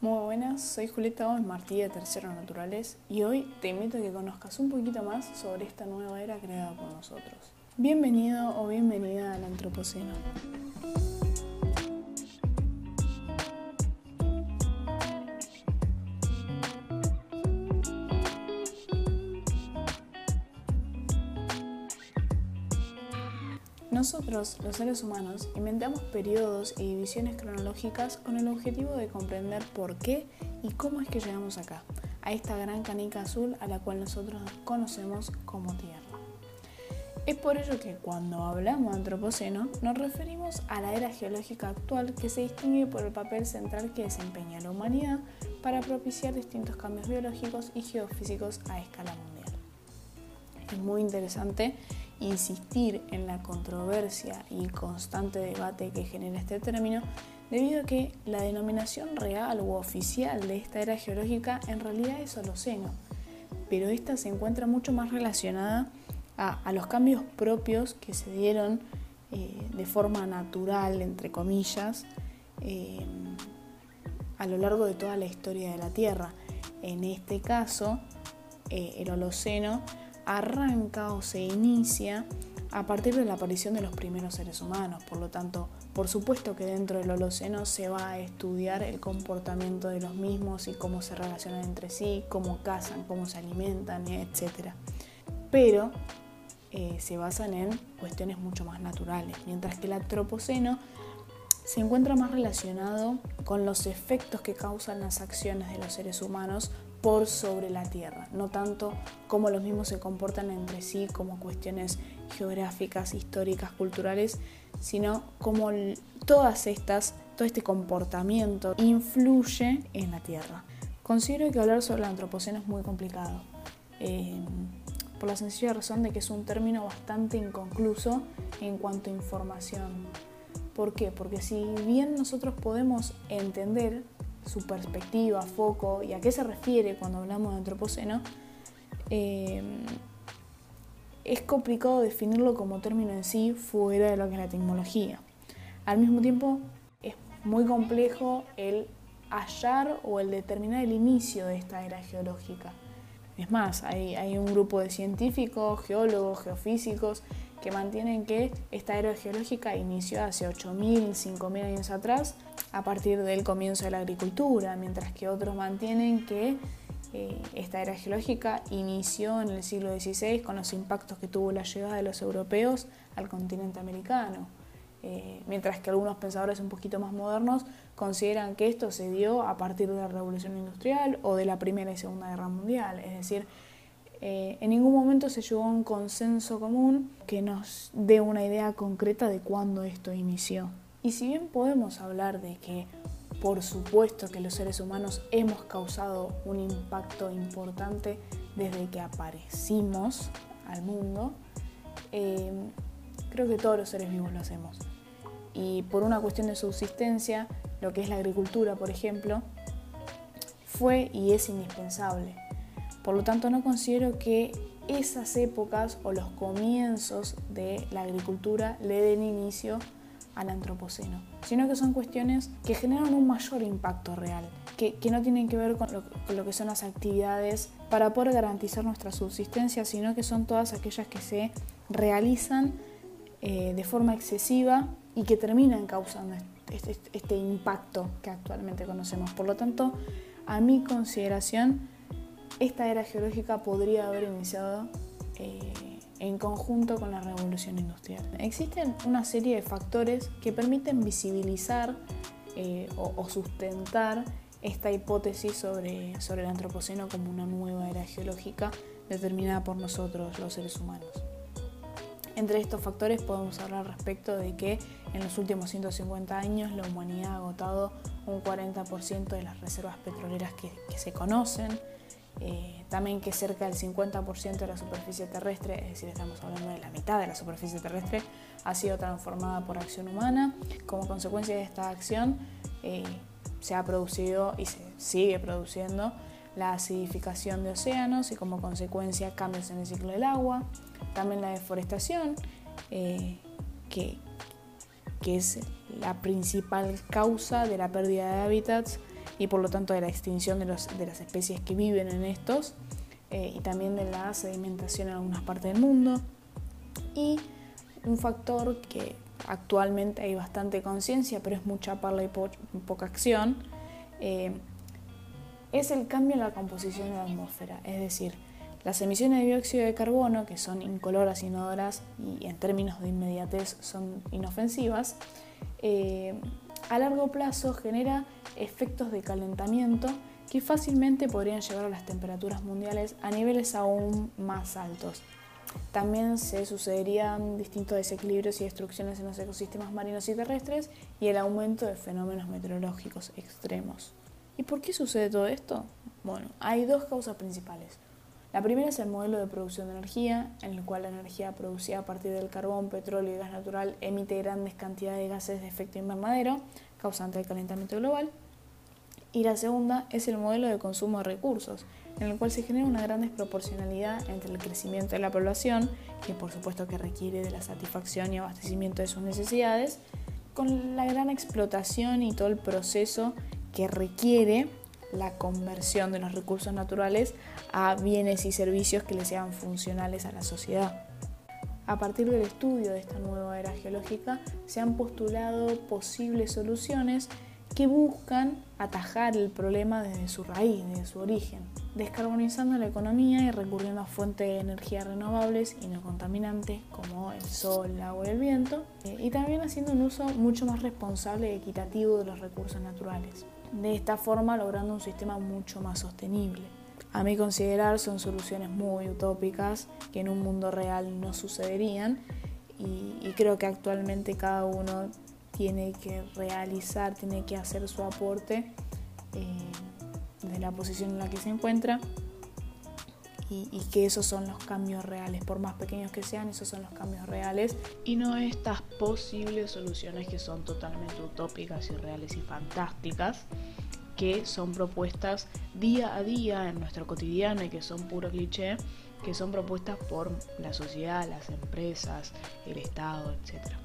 Muy buenas, soy Julieta Gómez Martí de Tercero Naturales y hoy te invito a que conozcas un poquito más sobre esta nueva era creada por nosotros. Bienvenido o bienvenida al Antropoceno. Nosotros, los seres humanos, inventamos periodos y divisiones cronológicas con el objetivo de comprender por qué y cómo es que llegamos acá, a esta gran canica azul a la cual nosotros conocemos como Tierra. Es por ello que cuando hablamos de Antropoceno nos referimos a la era geológica actual que se distingue por el papel central que desempeña la humanidad para propiciar distintos cambios biológicos y geofísicos a escala mundial. Es muy interesante insistir en la controversia y constante debate que genera este término, debido a que la denominación real u oficial de esta era geológica en realidad es Holoceno, pero esta se encuentra mucho más relacionada a, los cambios propios que se dieron eh, de forma natural, entre comillas, eh, a lo largo de toda la historia de la Tierra. En este caso, eh, el Holoceno arranca o se inicia a partir de la aparición de los primeros seres humanos. Por lo tanto, por supuesto que dentro del Holoceno se va a estudiar el comportamiento de los mismos y cómo se relacionan entre sí, cómo cazan, cómo se alimentan, etc. Pero eh, se basan en cuestiones mucho más naturales, mientras que el Antropoceno se encuentra más relacionado con los efectos que causan las acciones de los seres humanos por sobre la Tierra, no tanto cómo los mismos se comportan entre sí como cuestiones geográficas, históricas, culturales, sino cómo todas estas, todo este comportamiento influye en la Tierra. Considero que hablar sobre el antropoceno es muy complicado, eh, por la sencilla razón de que es un término bastante inconcluso en cuanto a información. ¿Por qué? Porque si bien nosotros podemos entender su perspectiva, foco y a qué se refiere cuando hablamos de antropoceno, eh, es complicado definirlo como término en sí fuera de lo que es la tecnología. Al mismo tiempo, es muy complejo el hallar o el determinar el inicio de esta era geológica. Es más, hay, hay un grupo de científicos, geólogos, geofísicos, que mantienen que esta era geológica inició hace 8.000, 5.000 años atrás a partir del comienzo de la agricultura, mientras que otros mantienen que eh, esta era geológica inició en el siglo XVI con los impactos que tuvo la llegada de los europeos al continente americano. Eh, mientras que algunos pensadores un poquito más modernos consideran que esto se dio a partir de la Revolución Industrial o de la Primera y Segunda Guerra Mundial. Es decir, eh, en ningún momento se llegó a un consenso común que nos dé una idea concreta de cuándo esto inició. Y si bien podemos hablar de que por supuesto que los seres humanos hemos causado un impacto importante desde que aparecimos al mundo, eh, creo que todos los seres vivos lo hacemos. Y por una cuestión de subsistencia, lo que es la agricultura, por ejemplo, fue y es indispensable. Por lo tanto, no considero que esas épocas o los comienzos de la agricultura le den inicio al antropoceno, sino que son cuestiones que generan un mayor impacto real, que, no tienen que ver con lo, que son las actividades para poder garantizar nuestra subsistencia, sino que son todas aquellas que se realizan eh, de forma excesiva y que terminan causando este impacto que actualmente conocemos. Por lo tanto, a mi consideración, esta era geológica podría haber iniciado eh, en conjunto con la revolución industrial. Existen una serie de factores que permiten visibilizar eh, o, sustentar esta hipótesis sobre, sobre el antropoceno como una nueva era geológica determinada por nosotros, los seres humanos. Entre estos factores podemos hablar respecto de que en los últimos 150 años la humanidad ha agotado un 40% de las reservas petroleras que, que se conocen, eh, también que cerca del 50% de la superficie terrestre, es decir, estamos hablando de la mitad de la superficie terrestre, ha sido transformada por acción humana. Como consecuencia de esta acción, eh, se ha producido y se sigue produciendo la acidificación de océanos y como consecuencia cambios en el ciclo del agua, también la deforestación, eh, que es la principal causa de la pérdida de hábitats y por lo tanto de la extinción de, los, de las especies que viven en estos eh, y también de la sedimentación en algunas partes del mundo. Y un factor que actualmente hay bastante conciencia, pero es mucha parla y poca acción, eh, es el cambio en la composición de la atmósfera. Es decir, las emisiones de dióxido de carbono, que son incoloras, inodoras y en términos de inmediatez son inofensivas, eh, a largo plazo genera efectos de calentamiento que fácilmente podrían llevar a las temperaturas mundiales a niveles aún más altos. También se sucederían distintos desequilibrios y destrucciones en los ecosistemas marinos y terrestres y el aumento de fenómenos meteorológicos extremos. ¿Y por qué sucede todo esto? Bueno, hay dos causas principales. La primera es el modelo de producción de energía, en el cual la energía producida a partir del carbón, petróleo y gas natural emite grandes cantidades de gases de efecto invernadero, causante del calentamiento global. Y la segunda es el modelo de consumo de recursos, en el cual se genera una gran desproporcionalidad entre el crecimiento de la población, que por supuesto que requiere de la satisfacción y abastecimiento de sus necesidades, con la gran explotación y todo el proceso que requiere la conversión de los recursos naturales a bienes y servicios que le sean funcionales a la sociedad. A partir del estudio de esta nueva era geológica se han postulado posibles soluciones que buscan atajar el problema desde su raíz, desde su origen, descarbonizando la economía y recurriendo a fuentes de energía renovables y no contaminantes como el sol, el agua y el viento, eh, y también haciendo un uso mucho más responsable y equitativo de los recursos naturales. De esta forma logrando un sistema mucho más sostenible. A mi considerar son soluciones muy utópicas que en un mundo real no sucederían y, y creo que actualmente cada uno tiene que realizar, tiene que hacer su aporte eh, de la posición en la que se encuentra. Y, que esos son los cambios reales, por más pequeños que sean, esos son los cambios reales. Y no estas posibles soluciones que son totalmente utópicas, irreales y fantásticas que son propuestas día a día en nuestro cotidiano y que son puro cliché, que son propuestas por la sociedad, las empresas, el Estado, etcétera.